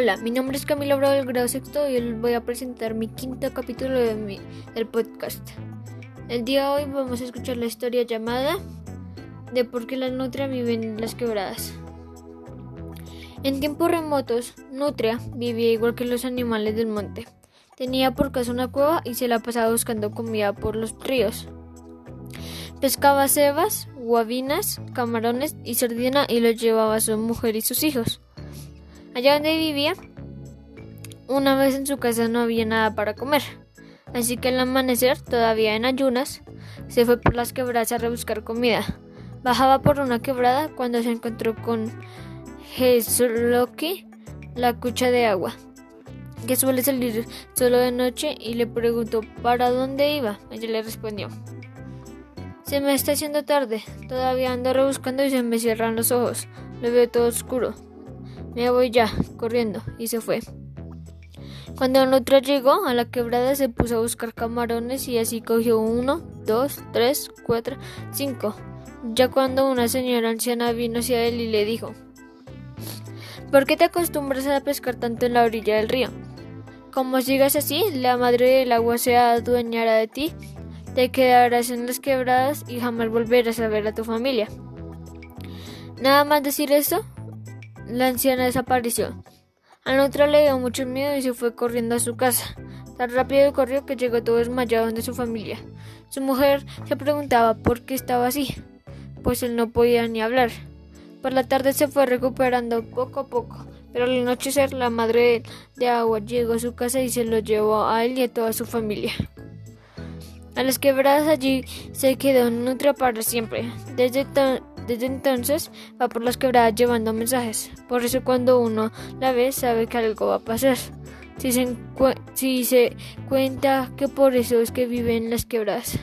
Hola, mi nombre es Camila Bravo del grado sexto y hoy les voy a presentar mi quinto capítulo de mi, del podcast. El día de hoy vamos a escuchar la historia llamada de por qué la nutria vive en las quebradas. En tiempos remotos, Nutria vivía igual que los animales del monte. Tenía por casa una cueva y se la pasaba buscando comida por los ríos. Pescaba cebas, guabinas, camarones y sardina y los llevaba a su mujer y sus hijos. Allá donde vivía, una vez en su casa no había nada para comer, así que al amanecer, todavía en ayunas, se fue por las quebradas a rebuscar comida. Bajaba por una quebrada cuando se encontró con Jesloki, la cucha de agua, que suele salir solo de noche, y le preguntó para dónde iba. Ella le respondió. Se me está haciendo tarde, todavía ando rebuscando y se me cierran los ojos, lo veo todo oscuro. Me voy ya, corriendo, y se fue. Cuando Nutra llegó a la quebrada se puso a buscar camarones y así cogió uno, dos, tres, cuatro, cinco. Ya cuando una señora anciana vino hacia él y le dijo ¿Por qué te acostumbras a pescar tanto en la orilla del río? Como sigas así, la madre del agua se adueñará de ti, te quedarás en las quebradas y jamás volverás a ver a tu familia. Nada más decir eso, la anciana desapareció. Al otro le dio mucho miedo y se fue corriendo a su casa. Tan rápido corrió que llegó todo desmayado donde su familia. Su mujer se preguntaba por qué estaba así, pues él no podía ni hablar. Por la tarde se fue recuperando poco a poco, pero al anochecer la madre de agua llegó a su casa y se lo llevó a él y a toda su familia. A las quebradas allí se quedó Nutra para siempre. Desde, desde entonces va por las quebradas llevando mensajes. Por eso cuando uno la ve sabe que algo va a pasar. Si se, si se cuenta que por eso es que vive en las quebradas.